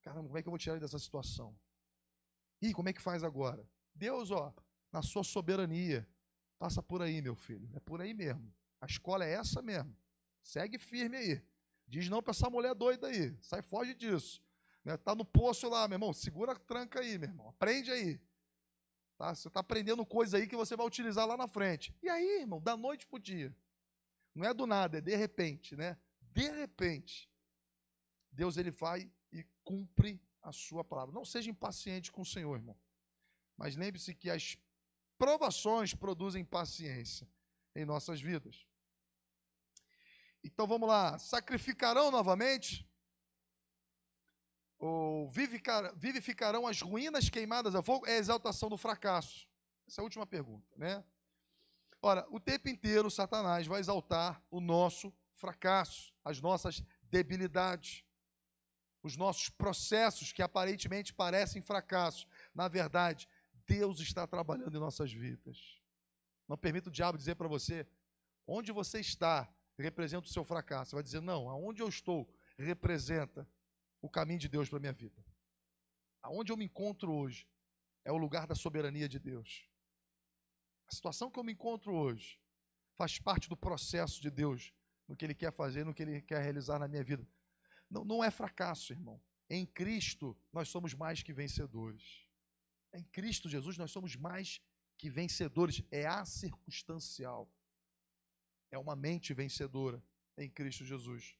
A: Caramba, como é que eu vou tirar ele dessa situação? Ih, como é que faz agora? Deus, ó, na sua soberania, passa por aí, meu filho. É por aí mesmo. A escola é essa mesmo. Segue firme aí. Diz não para essa mulher doida aí. Sai, foge disso. Né? Tá no poço lá, meu irmão. Segura a tranca aí, meu irmão. Aprende aí. Tá? Você está aprendendo coisa aí que você vai utilizar lá na frente. E aí, irmão, da noite pro dia. Não é do nada, é de repente, né? De repente, Deus ele vai e cumpre a sua palavra. Não seja impaciente com o Senhor, irmão. Mas lembre-se que as provações produzem paciência em nossas vidas. Então vamos lá. Sacrificarão novamente? Ou vivificarão as ruínas queimadas a fogo? É a exaltação do fracasso. Essa é a última pergunta, né? Ora, o tempo inteiro Satanás vai exaltar o nosso fracasso, as nossas debilidades, os nossos processos que aparentemente parecem fracassos. Na verdade, Deus está trabalhando em nossas vidas. Não permita o diabo dizer para você onde você está representa o seu fracasso. Você vai dizer, não, aonde eu estou representa o caminho de Deus para a minha vida. Aonde eu me encontro hoje é o lugar da soberania de Deus. A situação que eu me encontro hoje faz parte do processo de Deus, no que Ele quer fazer, no que Ele quer realizar na minha vida. Não, não é fracasso, irmão. Em Cristo nós somos mais que vencedores. Em Cristo Jesus nós somos mais que vencedores. É acircunstancial é uma mente vencedora em Cristo Jesus.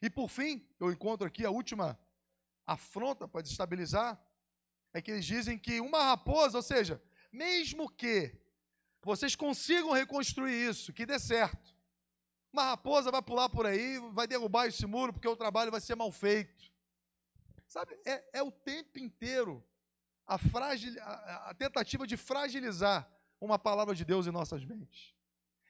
A: E por fim, eu encontro aqui a última afronta para desestabilizar, é que eles dizem que uma raposa, ou seja, mesmo que vocês consigam reconstruir isso, que dê certo, uma raposa vai pular por aí, vai derrubar esse muro, porque o trabalho vai ser mal feito. Sabe, é, é o tempo inteiro a, fragil, a, a tentativa de fragilizar uma palavra de Deus em nossas mentes.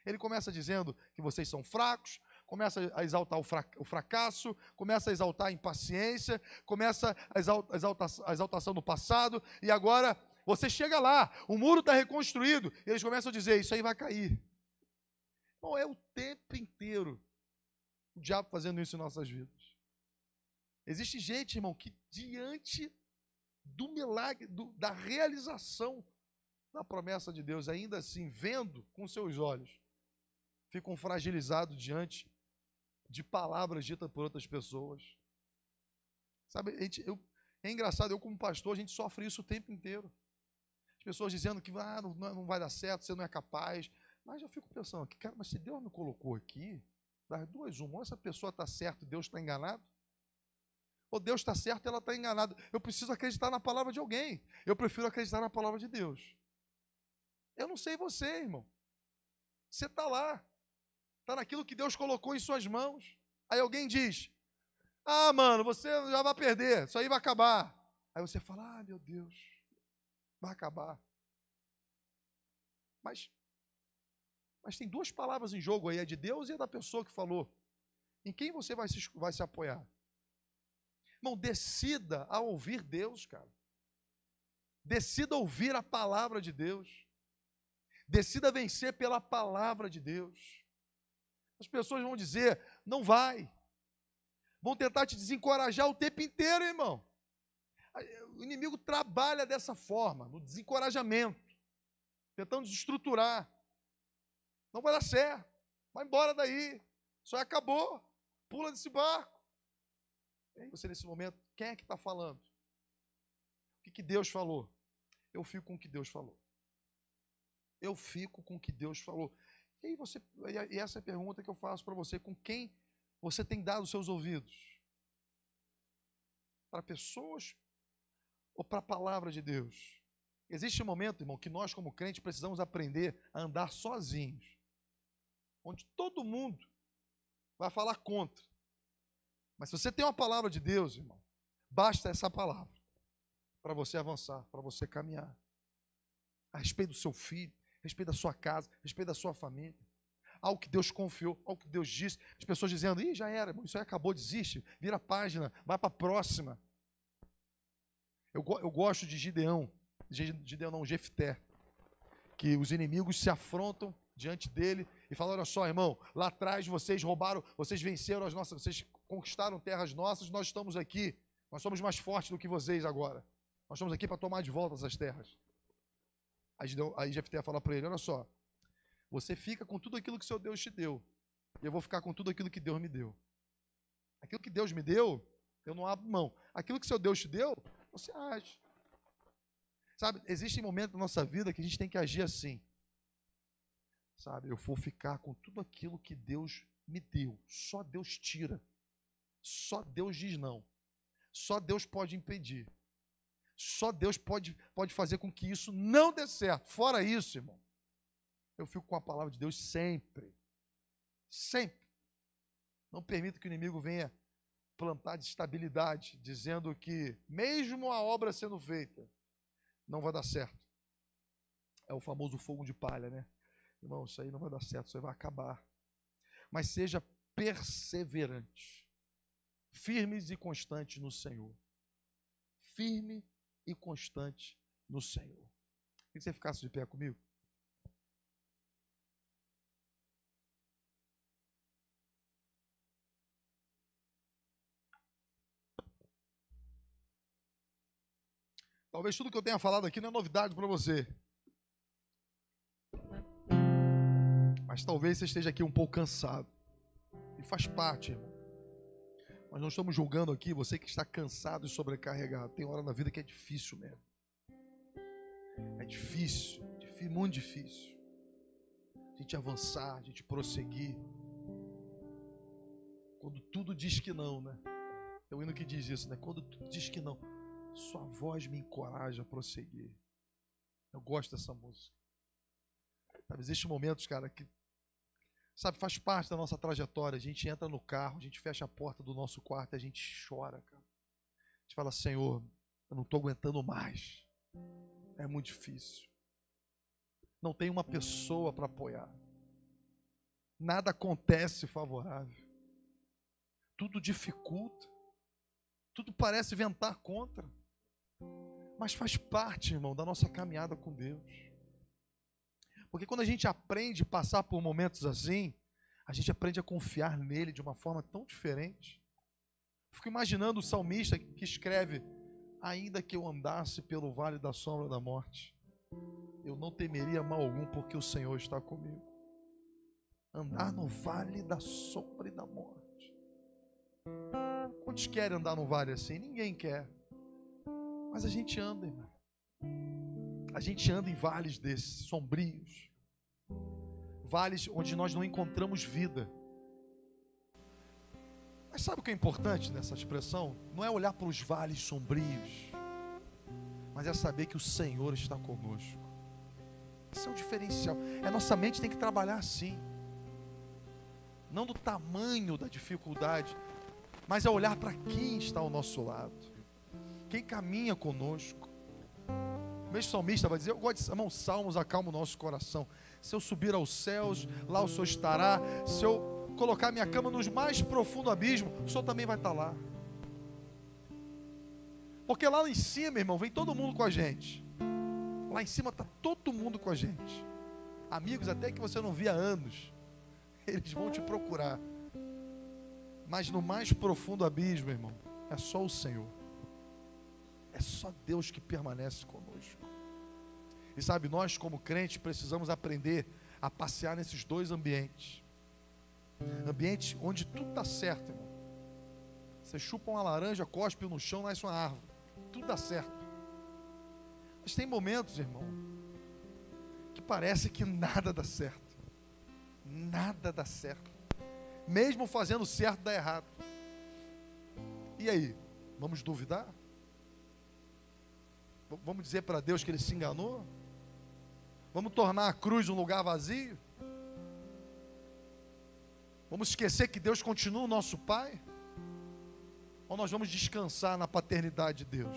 A: Ele começa dizendo que vocês são fracos, começa a exaltar o fracasso, começa a exaltar a impaciência, começa a, a exaltação do passado, e agora você chega lá, o muro está reconstruído, e eles começam a dizer: Isso aí vai cair. Bom, é o tempo inteiro o diabo fazendo isso em nossas vidas. Existe gente, irmão, que diante do milagre, do, da realização da promessa de Deus, ainda assim, vendo com seus olhos, ficam fragilizados diante de palavras ditas por outras pessoas. Sabe, gente, eu, é engraçado, eu como pastor, a gente sofre isso o tempo inteiro. As pessoas dizendo que ah, não, não vai dar certo, você não é capaz. Mas eu fico pensando aqui, cara, mas se Deus me colocou aqui, das duas, uma, ou essa pessoa está certa e Deus está enganado, ou Deus está certo e ela está enganada. Eu preciso acreditar na palavra de alguém. Eu prefiro acreditar na palavra de Deus. Eu não sei você, irmão. Você está lá. Está naquilo que Deus colocou em suas mãos. Aí alguém diz: Ah, mano, você já vai perder, isso aí vai acabar. Aí você fala: Ah, meu Deus, vai acabar. Mas, mas tem duas palavras em jogo aí: é de Deus e é da pessoa que falou. Em quem você vai se, vai se apoiar? Irmão, decida a ouvir Deus, cara. Decida ouvir a palavra de Deus. Decida vencer pela palavra de Deus. As pessoas vão dizer, não vai. Vão tentar te desencorajar o tempo inteiro, irmão. O inimigo trabalha dessa forma, no desencorajamento, tentando desestruturar. Não vai dar certo. Vai embora daí. Só acabou. Pula desse barco. E você, nesse momento, quem é que está falando? O que, que Deus falou? Eu fico com o que Deus falou. Eu fico com o que Deus falou. E, aí você, e essa é a pergunta que eu faço para você: com quem você tem dado seus ouvidos? Para pessoas ou para a palavra de Deus? Existe um momento, irmão, que nós, como crentes, precisamos aprender a andar sozinhos, onde todo mundo vai falar contra. Mas se você tem uma palavra de Deus, irmão, basta essa palavra para você avançar, para você caminhar. A respeito do seu filho, a respeito da sua casa, a respeito da sua família. Algo que Deus confiou, algo que Deus disse. As pessoas dizendo, ih, já era, isso aí acabou, desiste, vira a página, vai para a próxima. Eu, eu gosto de Gideão, Gideão não, Jefté, que os inimigos se afrontam diante dele e falam: Olha só, irmão, lá atrás vocês roubaram, vocês venceram as nossas, vocês conquistaram terras nossas, nós estamos aqui, nós somos mais fortes do que vocês agora. Nós estamos aqui para tomar de volta essas terras. Aí, aí Jefté fala para ele: Olha só, você fica com tudo aquilo que seu Deus te deu, e eu vou ficar com tudo aquilo que Deus me deu. Aquilo que Deus me deu, eu não abro mão. Aquilo que seu Deus te deu, você age. Sabe, existem momentos na nossa vida que a gente tem que agir assim. Sabe, eu vou ficar com tudo aquilo que Deus me deu. Só Deus tira. Só Deus diz não. Só Deus pode impedir. Só Deus pode, pode fazer com que isso não dê certo. Fora isso, irmão, eu fico com a palavra de Deus sempre. Sempre. Não permito que o inimigo venha plantar destabilidade, dizendo que, mesmo a obra sendo feita, não vai dar certo. É o famoso fogo de palha, né? Irmão, isso aí não vai dar certo, isso aí vai acabar. Mas seja perseverante, firmes e constantes no Senhor. Firme e constante no Senhor. Queria que você ficasse de pé comigo. Talvez tudo que eu tenha falado aqui não é novidade para você. Mas talvez você esteja aqui um pouco cansado. E faz parte, irmão. Nós não estamos julgando aqui você que está cansado e sobrecarregado. Tem hora na vida que é difícil mesmo. É difícil, difícil muito difícil. A gente avançar, a gente prosseguir. Quando tudo diz que não, né? É o hino que diz isso, né? Quando tudo diz que não sua voz me encoraja a prosseguir. Eu gosto dessa música. Sabe, existem momentos, cara, que sabe, faz parte da nossa trajetória. A gente entra no carro, a gente fecha a porta do nosso quarto e a gente chora, cara. A gente fala, Senhor, eu não estou aguentando mais. É muito difícil. Não tem uma pessoa para apoiar. Nada acontece favorável. Tudo dificulta. Tudo parece ventar contra. Mas faz parte, irmão, da nossa caminhada com Deus. Porque quando a gente aprende a passar por momentos assim, a gente aprende a confiar nele de uma forma tão diferente. Fico imaginando o salmista que escreve: Ainda que eu andasse pelo vale da sombra da morte, eu não temeria mal algum, porque o Senhor está comigo. Andar no vale da sombra e da morte. Quantos querem andar no vale assim? Ninguém quer. Mas a gente anda, irmão. A gente anda em vales desses, sombrios. Vales onde nós não encontramos vida. Mas sabe o que é importante nessa expressão? Não é olhar para os vales sombrios, mas é saber que o Senhor está conosco. Esse é o diferencial. É nossa mente tem que trabalhar assim. Não do tamanho da dificuldade, mas é olhar para quem está ao nosso lado quem caminha conosco. O mesmo salmista vai dizer: Eu gosto de irmão, salmos acalma o nosso coração. Se eu subir aos céus, lá o Senhor estará. Se eu colocar minha cama nos mais profundo abismo, o Senhor também vai estar lá. Porque lá em cima, irmão, vem todo mundo com a gente. Lá em cima está todo mundo com a gente. Amigos até que você não via há anos. Eles vão te procurar. Mas no mais profundo abismo, irmão, é só o Senhor. É só Deus que permanece conosco. E sabe, nós como crentes precisamos aprender a passear nesses dois ambientes. Ambiente onde tudo está certo, irmão. Você chupa uma laranja, cospe no chão, nasce uma árvore. Tudo dá certo. Mas tem momentos, irmão, que parece que nada dá certo. nada dá certo. Mesmo fazendo certo, dá errado. E aí? Vamos duvidar? Vamos dizer para Deus que ele se enganou? Vamos tornar a cruz um lugar vazio? Vamos esquecer que Deus continua o nosso Pai? Ou nós vamos descansar na paternidade de Deus?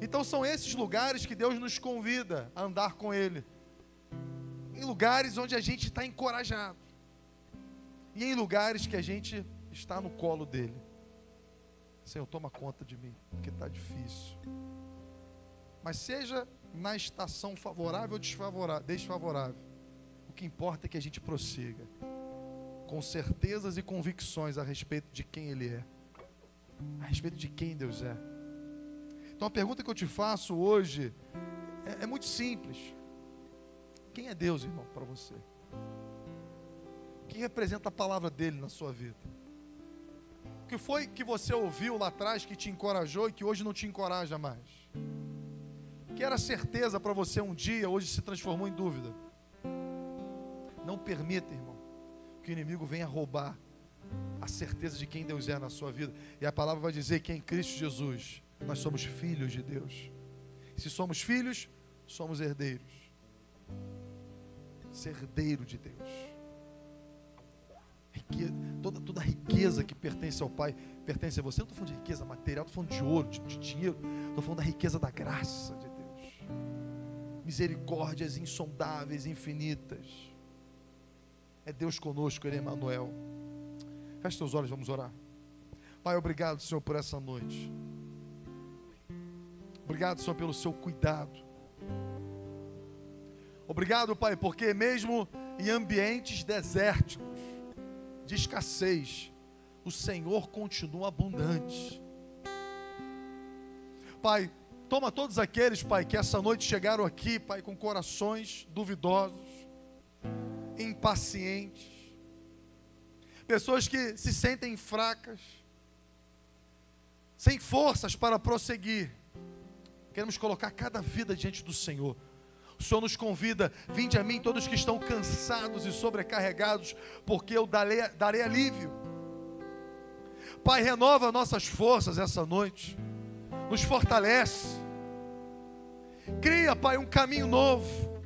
A: Então são esses lugares que Deus nos convida a andar com Ele. Em lugares onde a gente está encorajado. E em lugares que a gente está no colo dele. Senhor, toma conta de mim, porque está difícil. Mas seja na estação favorável ou desfavorável, o que importa é que a gente prossiga com certezas e convicções a respeito de quem Ele é, a respeito de quem Deus é. Então a pergunta que eu te faço hoje é, é muito simples: quem é Deus, irmão, para você? Quem representa a palavra dele na sua vida? O que foi que você ouviu lá atrás que te encorajou e que hoje não te encoraja mais? Que era certeza para você um dia, hoje se transformou em dúvida. Não permita, irmão, que o inimigo venha roubar a certeza de quem Deus é na sua vida. E a palavra vai dizer que em Cristo Jesus nós somos filhos de Deus. Se somos filhos, somos herdeiros. Ser herdeiro de Deus riqueza, toda, toda riqueza que pertence ao Pai pertence a você. Eu não estou falando de riqueza material, estou falando de ouro, de, de dinheiro. Estou falando da riqueza da graça de. Misericórdias insondáveis, infinitas. É Deus conosco, Ele é Emmanuel. Feche seus olhos, vamos orar. Pai, obrigado, Senhor, por essa noite. Obrigado, Senhor, pelo seu cuidado. Obrigado, Pai, porque mesmo em ambientes desérticos, de escassez, o Senhor continua abundante. Pai, toma todos aqueles, Pai, que essa noite chegaram aqui, Pai, com corações duvidosos, impacientes, pessoas que se sentem fracas, sem forças para prosseguir. Queremos colocar cada vida diante do Senhor. O Senhor nos convida: vinde a mim todos que estão cansados e sobrecarregados, porque eu darei, darei alívio. Pai, renova nossas forças essa noite, nos fortalece, cria, Pai, um caminho novo,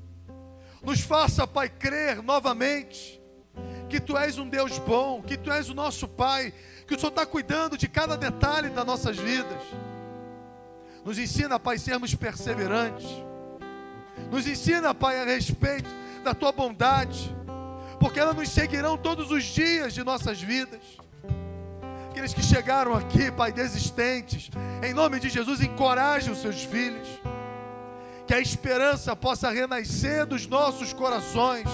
A: nos faça, Pai, crer novamente que Tu és um Deus bom, que Tu és o nosso Pai, que o Senhor está cuidando de cada detalhe das nossas vidas. Nos ensina, Pai, sermos perseverantes nos ensina, Pai, a respeito da tua bondade, porque elas nos seguirão todos os dias de nossas vidas. Aqueles que chegaram aqui, Pai, desistentes, em nome de Jesus, encoraje os seus filhos, que a esperança possa renascer dos nossos corações,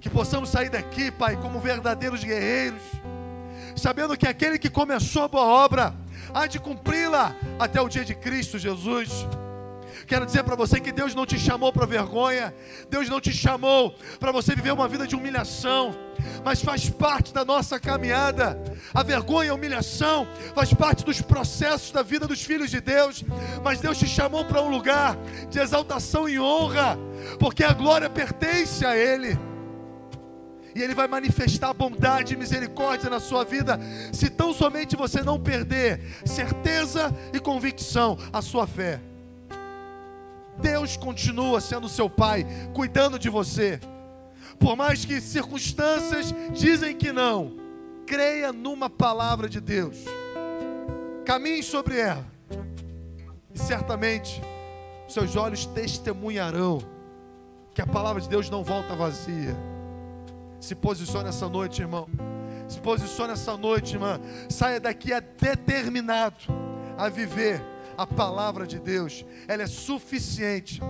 A: que possamos sair daqui, Pai, como verdadeiros guerreiros, sabendo que aquele que começou a boa obra há de cumpri-la até o dia de Cristo Jesus. Quero dizer para você que Deus não te chamou para vergonha, Deus não te chamou para você viver uma vida de humilhação, mas faz parte da nossa caminhada. A vergonha e a humilhação faz parte dos processos da vida dos filhos de Deus, mas Deus te chamou para um lugar de exaltação e honra, porque a glória pertence a Ele. E Ele vai manifestar bondade e misericórdia na sua vida, se tão somente você não perder certeza e convicção, a sua fé. Deus continua sendo seu pai, cuidando de você. Por mais que circunstâncias dizem que não, creia numa palavra de Deus. Caminhe sobre ela. E certamente seus olhos testemunharão que a palavra de Deus não volta vazia. Se posicione essa noite, irmão. Se posicione essa noite, irmã. Saia daqui determinado a viver a palavra de Deus, ela é suficiente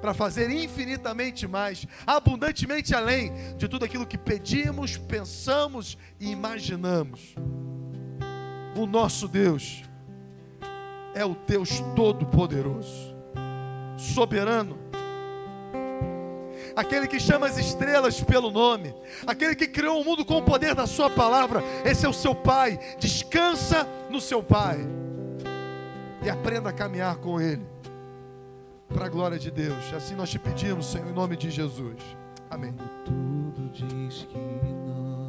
A: para fazer infinitamente mais, abundantemente além de tudo aquilo que pedimos, pensamos e imaginamos. O nosso Deus é o Deus Todo-Poderoso, soberano, aquele que chama as estrelas pelo nome, aquele que criou o mundo com o poder da Sua palavra, esse é o seu Pai, descansa no seu Pai e aprenda a caminhar com Ele, para a glória de Deus. Assim nós te pedimos, Senhor, em nome de Jesus.
B: Amém.